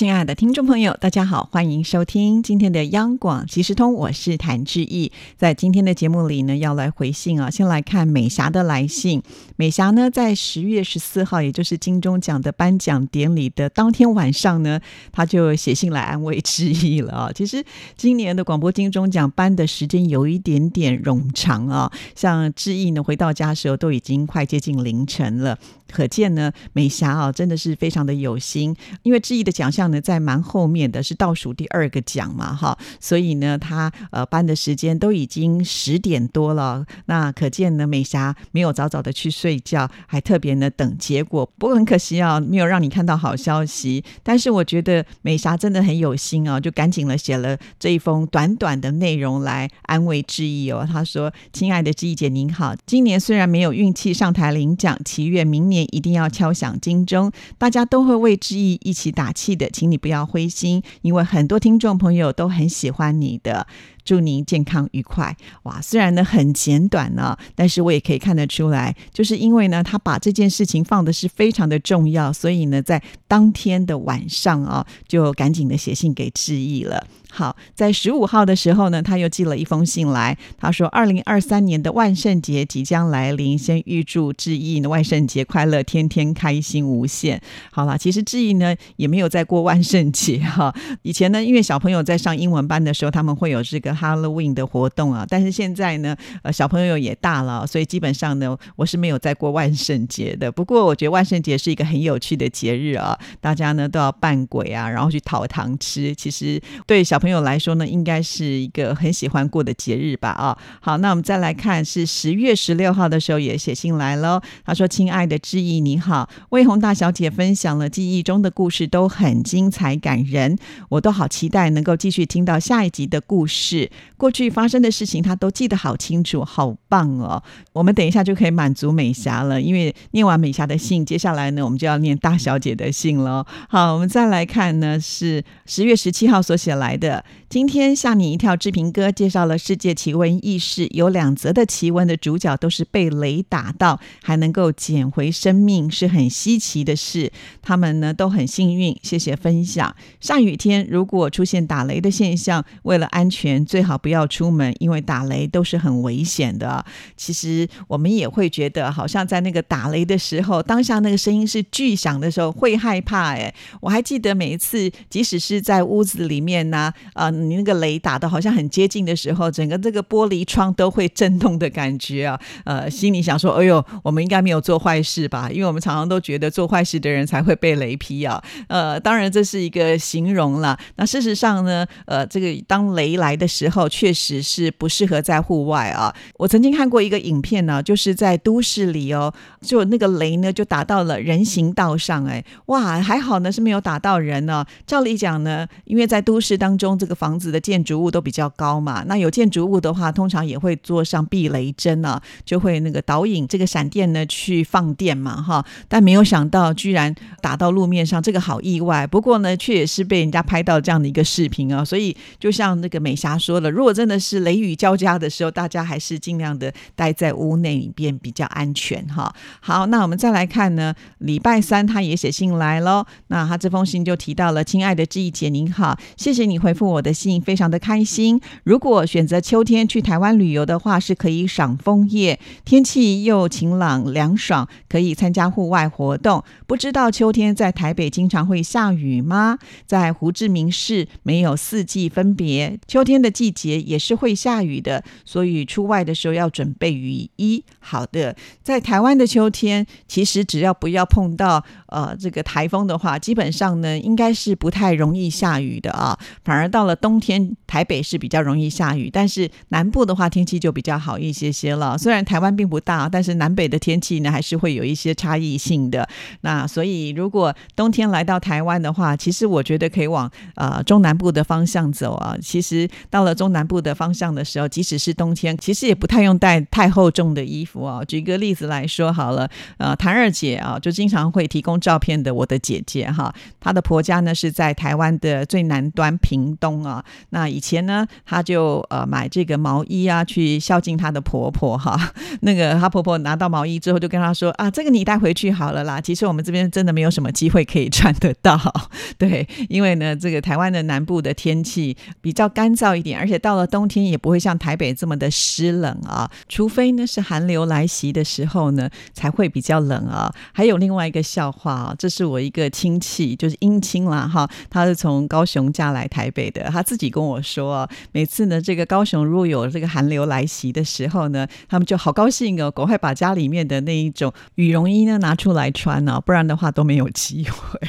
亲爱的听众朋友，大家好，欢迎收听今天的央广即时通，我是谭志毅。在今天的节目里呢，要来回信啊，先来看美霞的来信。美霞呢，在十月十四号，也就是金钟奖的颁奖典礼的当天晚上呢，她就写信来安慰志毅了啊。其实今年的广播金钟奖颁的时间有一点点冗长啊，像志毅呢回到家的时候都已经快接近凌晨了。可见呢，美霞啊，真的是非常的有心。因为志毅的奖项呢，在蛮后面的是倒数第二个奖嘛，哈，所以呢，他呃颁的时间都已经十点多了。那可见呢，美霞没有早早的去睡觉，还特别呢等结果。不过很可惜啊，没有让你看到好消息。但是我觉得美霞真的很有心啊，就赶紧了写了这一封短短的内容来安慰志毅哦。他说：“亲爱的志毅姐您好，今年虽然没有运气上台领奖，祈愿明年。”一定要敲响金钟，大家都会为志毅一起打气的，请你不要灰心，因为很多听众朋友都很喜欢你的。祝您健康愉快！哇，虽然呢很简短呢，但是我也可以看得出来，就是因为呢他把这件事情放的是非常的重要，所以呢在当天的晚上啊，就赶紧的写信给志毅了。好，在十五号的时候呢，他又寄了一封信来。他说：“二零二三年的万圣节即将来临，先预祝志毅的万圣节快乐，天天开心无限。”好了，其实志毅呢也没有在过万圣节哈。以前呢，因为小朋友在上英文班的时候，他们会有这个 Halloween 的活动啊。但是现在呢，呃，小朋友也大了，所以基本上呢，我是没有在过万圣节的。不过我觉得万圣节是一个很有趣的节日啊，大家呢都要扮鬼啊，然后去讨糖吃。其实对小朋友来说呢，应该是一个很喜欢过的节日吧？啊，好，那我们再来看，是十月十六号的时候也写信来喽。他说：“亲爱的志毅，你好，魏红大小姐分享了记忆中的故事，都很精彩感人，我都好期待能够继续听到下一集的故事。过去发生的事情，他都记得好清楚，好棒哦！我们等一下就可以满足美霞了，因为念完美霞的信，接下来呢，我们就要念大小姐的信了。好，我们再来看呢，是十月十七号所写来的。的今天吓你一跳，志平哥介绍了世界奇闻异事，有两则的奇闻的主角都是被雷打到还能够捡回生命，是很稀奇的事。他们呢都很幸运，谢谢分享。下雨天如果出现打雷的现象，为了安全最好不要出门，因为打雷都是很危险的。其实我们也会觉得，好像在那个打雷的时候，当下那个声音是巨响的时候，会害怕。哎，我还记得每一次，即使是在屋子里面呢。啊，你那个雷打的好像很接近的时候，整个这个玻璃窗都会震动的感觉啊。呃，心里想说，哎呦，我们应该没有做坏事吧？因为我们常常都觉得做坏事的人才会被雷劈啊。呃，当然这是一个形容了。那事实上呢，呃，这个当雷来的时候，确实是不适合在户外啊。我曾经看过一个影片呢，就是在都市里哦，就那个雷呢就打到了人行道上，哎，哇，还好呢是没有打到人呢。照理讲呢，因为在都市当中。这个房房子的建筑物都比较高嘛，那有建筑物的话，通常也会做上避雷针啊，就会那个导引这个闪电呢去放电嘛，哈。但没有想到居然打到路面上，这个好意外。不过呢，却也是被人家拍到这样的一个视频啊，所以就像那个美霞说了，如果真的是雷雨交加的时候，大家还是尽量的待在屋内里边比较安全哈。好，那我们再来看呢，礼拜三他也写信来喽，那他这封信就提到了，亲爱的志毅姐您好，谢谢你回复。我的信非常的开心。如果选择秋天去台湾旅游的话，是可以赏枫叶，天气又晴朗凉爽，可以参加户外活动。不知道秋天在台北经常会下雨吗？在胡志明市没有四季分别，秋天的季节也是会下雨的，所以出外的时候要准备雨衣。好的，在台湾的秋天，其实只要不要碰到呃这个台风的话，基本上呢应该是不太容易下雨的啊，反而到。了冬天，台北是比较容易下雨，但是南部的话天气就比较好一些些了。虽然台湾并不大，但是南北的天气呢还是会有一些差异性的。那所以如果冬天来到台湾的话，其实我觉得可以往呃中南部的方向走啊。其实到了中南部的方向的时候，即使是冬天，其实也不太用带太厚重的衣服啊。举一个例子来说好了，呃，谭二姐啊就经常会提供照片的我的姐姐哈，她的婆家呢是在台湾的最南端屏东啊。那以前呢，她就呃买这个毛衣啊，去孝敬她的婆婆哈。那个她婆婆拿到毛衣之后，就跟她说啊，这个你带回去好了啦。其实我们这边真的没有什么机会可以穿得到，对，因为呢，这个台湾的南部的天气比较干燥一点，而且到了冬天也不会像台北这么的湿冷啊，除非呢是寒流来袭的时候呢，才会比较冷啊。还有另外一个笑话啊，这是我一个亲戚，就是姻亲啦哈，他是从高雄嫁来台北的，他自己跟我说，每次呢这个高雄如果有这个寒流来袭的时候呢，他们就好高兴哦，赶快把家里面的那一种羽绒衣呢拿出来穿呢，不然的话都没有机会。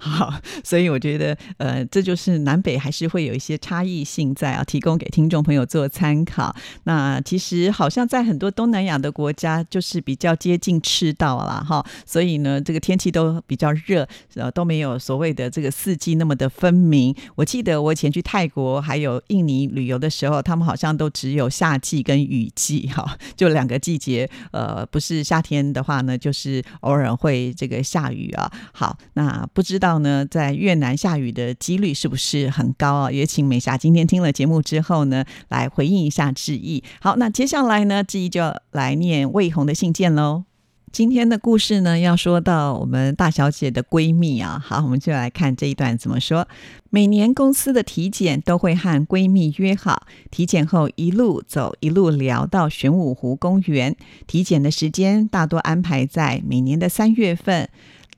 好，所以我觉得，呃，这就是南北还是会有一些差异性在啊，提供给听众朋友做参考。那其实好像在很多东南亚的国家，就是比较接近赤道了哈，所以呢，这个天气都比较热，呃，都没有所谓的这个四季那么的分明。我记得我以前去泰国还有印尼旅游的时候，他们好像都只有夏季跟雨季哈，就两个季节。呃，不是夏天的话呢，就是偶尔会这个下雨啊。好，那不知道。呢，在越南下雨的几率是不是很高啊？也请美霞今天听了节目之后呢，来回应一下志毅。好，那接下来呢，志毅就来念魏红的信件喽。今天的故事呢，要说到我们大小姐的闺蜜啊。好，我们就来看这一段怎么说。每年公司的体检都会和闺蜜约好，体检后一路走一路聊到玄武湖公园。体检的时间大多安排在每年的三月份。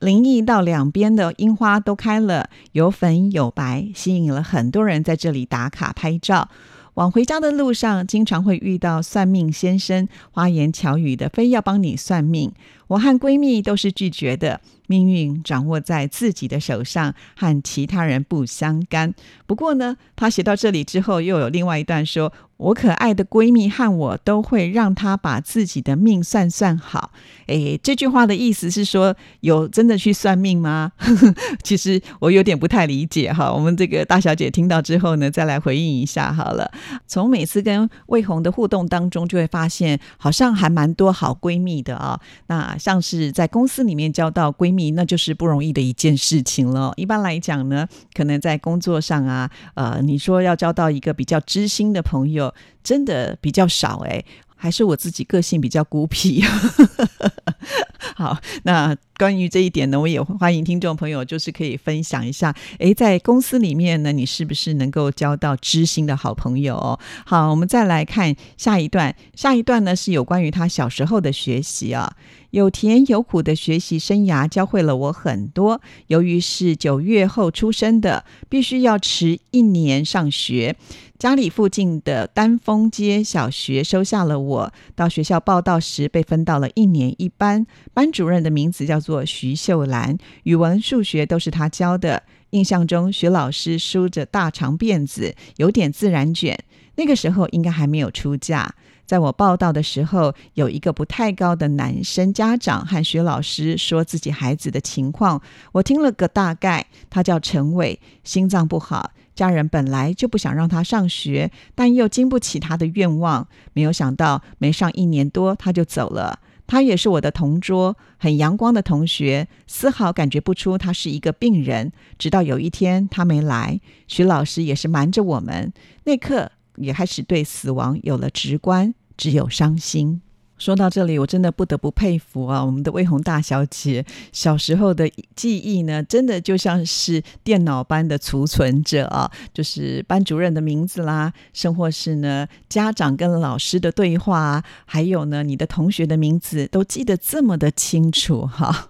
林荫道两边的樱花都开了，有粉有白，吸引了很多人在这里打卡拍照。往回家的路上，经常会遇到算命先生，花言巧语的，非要帮你算命。我和闺蜜都是拒绝的。命运掌握在自己的手上，和其他人不相干。不过呢，他写到这里之后，又有另外一段说：“我可爱的闺蜜和我都会让她把自己的命算算好。”诶，这句话的意思是说，有真的去算命吗？其实我有点不太理解哈。我们这个大小姐听到之后呢，再来回应一下好了。从每次跟魏红的互动当中，就会发现好像还蛮多好闺蜜的啊。那像是在公司里面交到闺。蜜那就是不容易的一件事情了。一般来讲呢，可能在工作上啊，呃，你说要交到一个比较知心的朋友，真的比较少哎。还是我自己个性比较孤僻。好，那关于这一点呢，我也欢迎听众朋友，就是可以分享一下。诶，在公司里面呢，你是不是能够交到知心的好朋友？好，我们再来看下一段。下一段呢是有关于他小时候的学习啊。有甜有苦的学习生涯教会了我很多。由于是九月后出生的，必须要迟一年上学。家里附近的丹峰街小学收下了我。到学校报道时，被分到了一年一班。班主任的名字叫做徐秀兰，语文、数学都是他教的。印象中，徐老师梳着大长辫子，有点自然卷。那个时候应该还没有出嫁。在我报道的时候，有一个不太高的男生家长和徐老师说自己孩子的情况，我听了个大概。他叫陈伟，心脏不好，家人本来就不想让他上学，但又经不起他的愿望。没有想到，没上一年多他就走了。他也是我的同桌，很阳光的同学，丝毫感觉不出他是一个病人。直到有一天他没来，徐老师也是瞒着我们。那刻。也开始对死亡有了直观，只有伤心。说到这里，我真的不得不佩服啊，我们的魏红大小姐小时候的记忆呢，真的就像是电脑般的储存着啊，就是班主任的名字啦，甚或是呢家长跟老师的对话，还有呢你的同学的名字，都记得这么的清楚哈。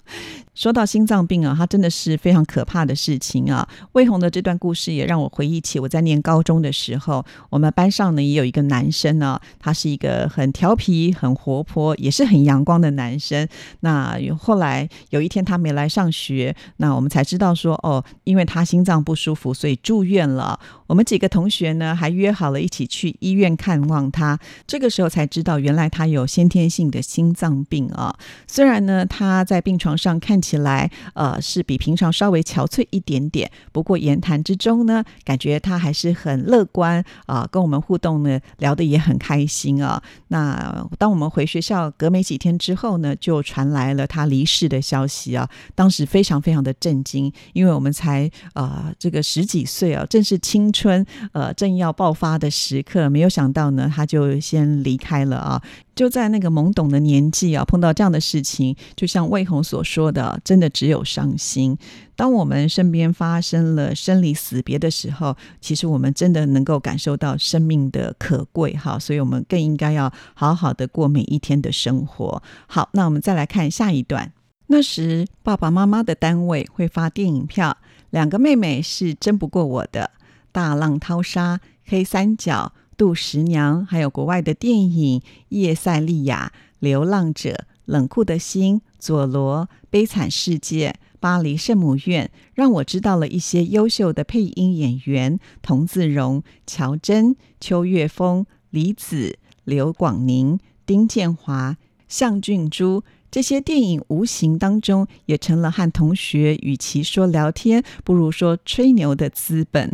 说到心脏病啊，它真的是非常可怕的事情啊。魏红的这段故事也让我回忆起我在念高中的时候，我们班上呢也有一个男生呢，他是一个很调皮、很活泼，也是很阳光的男生。那后来有一天他没来上学，那我们才知道说，哦，因为他心脏不舒服，所以住院了。我们几个同学呢还约好了一起去医院看望他。这个时候才知道，原来他有先天性的心脏病啊。虽然呢他在病床上看。起来呃是比平常稍微憔悴一点点，不过言谈之中呢，感觉他还是很乐观啊，跟我们互动呢，聊得也很开心啊。那当我们回学校隔没几天之后呢，就传来了他离世的消息啊，当时非常非常的震惊，因为我们才啊这个十几岁啊，正是青春呃正要爆发的时刻，没有想到呢，他就先离开了啊。就在那个懵懂的年纪啊，碰到这样的事情，就像魏红所说的，真的只有伤心。当我们身边发生了生离死别的时候，其实我们真的能够感受到生命的可贵哈，所以我们更应该要好好的过每一天的生活。好，那我们再来看下一段。那时爸爸妈妈的单位会发电影票，两个妹妹是争不过我的，《大浪淘沙》、《黑三角》。杜十娘，还有国外的电影《叶塞利亚》《流浪者》《冷酷的心》《佐罗》《悲惨世界》《巴黎圣母院》，让我知道了一些优秀的配音演员：童自荣、乔真、邱岳峰、李子、刘广宁、丁建华、向俊珠。这些电影无形当中也成了和同学与其说聊天，不如说吹牛的资本。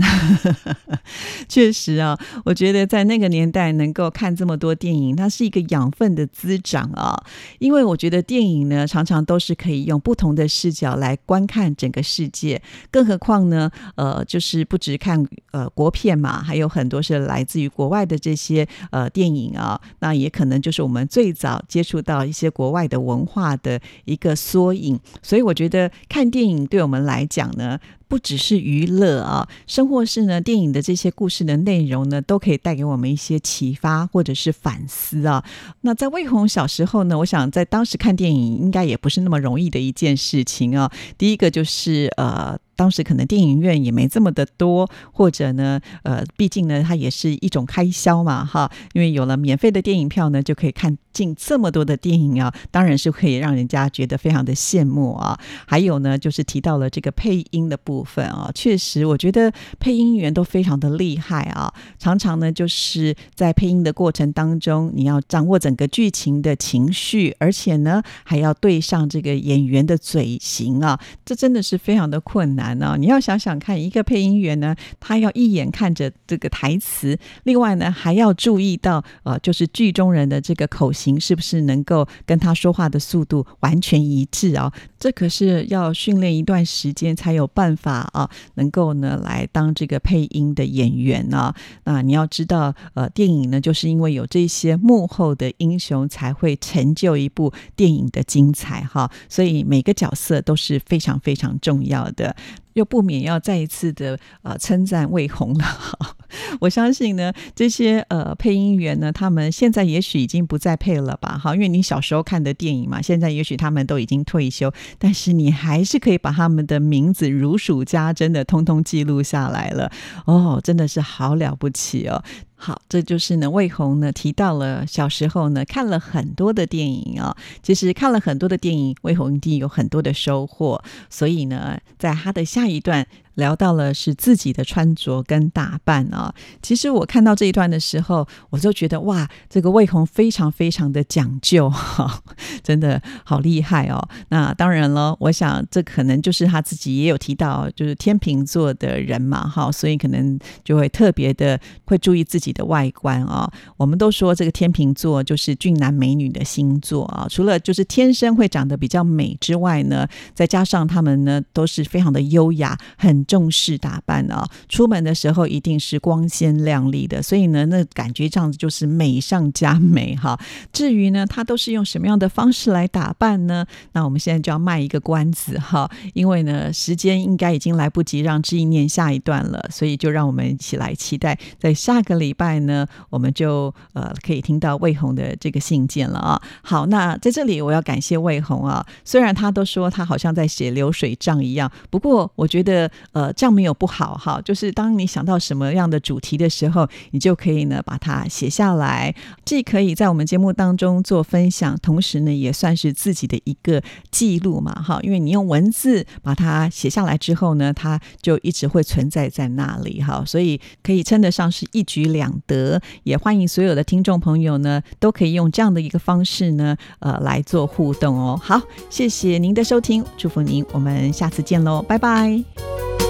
确实啊，我觉得在那个年代能够看这么多电影，它是一个养分的滋长啊。因为我觉得电影呢，常常都是可以用不同的视角来观看整个世界。更何况呢，呃，就是不只看呃国片嘛，还有很多是来自于国外的这些呃电影啊。那也可能就是我们最早接触到一些国外的文。化的一个缩影，所以我觉得看电影对我们来讲呢。不只是娱乐啊，生活是呢，电影的这些故事的内容呢，都可以带给我们一些启发或者是反思啊。那在魏红小时候呢，我想在当时看电影应该也不是那么容易的一件事情啊。第一个就是呃，当时可能电影院也没这么的多，或者呢，呃，毕竟呢，它也是一种开销嘛，哈。因为有了免费的电影票呢，就可以看进这么多的电影啊，当然是可以让人家觉得非常的羡慕啊。还有呢，就是提到了这个配音的部。部分啊，确实，我觉得配音员都非常的厉害啊。常常呢，就是在配音的过程当中，你要掌握整个剧情的情绪，而且呢，还要对上这个演员的嘴型啊，这真的是非常的困难啊。你要想想看，一个配音员呢，他要一眼看着这个台词，另外呢，还要注意到呃，就是剧中人的这个口型是不是能够跟他说话的速度完全一致啊？这可是要训练一段时间才有办法。啊能够呢来当这个配音的演员呢？那你要知道，呃，电影呢，就是因为有这些幕后的英雄，才会成就一部电影的精彩哈。所以每个角色都是非常非常重要的。又不免要再一次的啊称赞魏红了。我相信呢，这些呃配音员呢，他们现在也许已经不再配了吧？哈，因为你小时候看的电影嘛，现在也许他们都已经退休，但是你还是可以把他们的名字如数家珍的通通记录下来了。哦，真的是好了不起哦。好，这就是呢，魏红呢提到了小时候呢看了很多的电影啊，其实看了很多的电影，魏红一定有很多的收获，所以呢，在他的下一段。聊到了是自己的穿着跟打扮啊，其实我看到这一段的时候，我就觉得哇，这个魏红非常非常的讲究哈，真的好厉害哦。那当然了，我想这可能就是他自己也有提到，就是天秤座的人嘛哈，所以可能就会特别的会注意自己的外观啊。我们都说这个天秤座就是俊男美女的星座啊，除了就是天生会长得比较美之外呢，再加上他们呢都是非常的优雅很。重视打扮啊，出门的时候一定是光鲜亮丽的，所以呢，那感觉这样子就是美上加美哈。至于呢，他都是用什么样的方式来打扮呢？那我们现在就要卖一个关子哈，因为呢，时间应该已经来不及让志毅念下一段了，所以就让我们一起来期待，在下个礼拜呢，我们就呃可以听到魏红的这个信件了啊。好，那在这里我要感谢魏红啊，虽然他都说他好像在写流水账一样，不过我觉得。呃，这样没有不好哈，就是当你想到什么样的主题的时候，你就可以呢把它写下来，既可以在我们节目当中做分享，同时呢也算是自己的一个记录嘛，哈，因为你用文字把它写下来之后呢，它就一直会存在在那里，哈，所以可以称得上是一举两得。也欢迎所有的听众朋友呢，都可以用这样的一个方式呢，呃，来做互动哦。好，谢谢您的收听，祝福您，我们下次见喽，拜拜。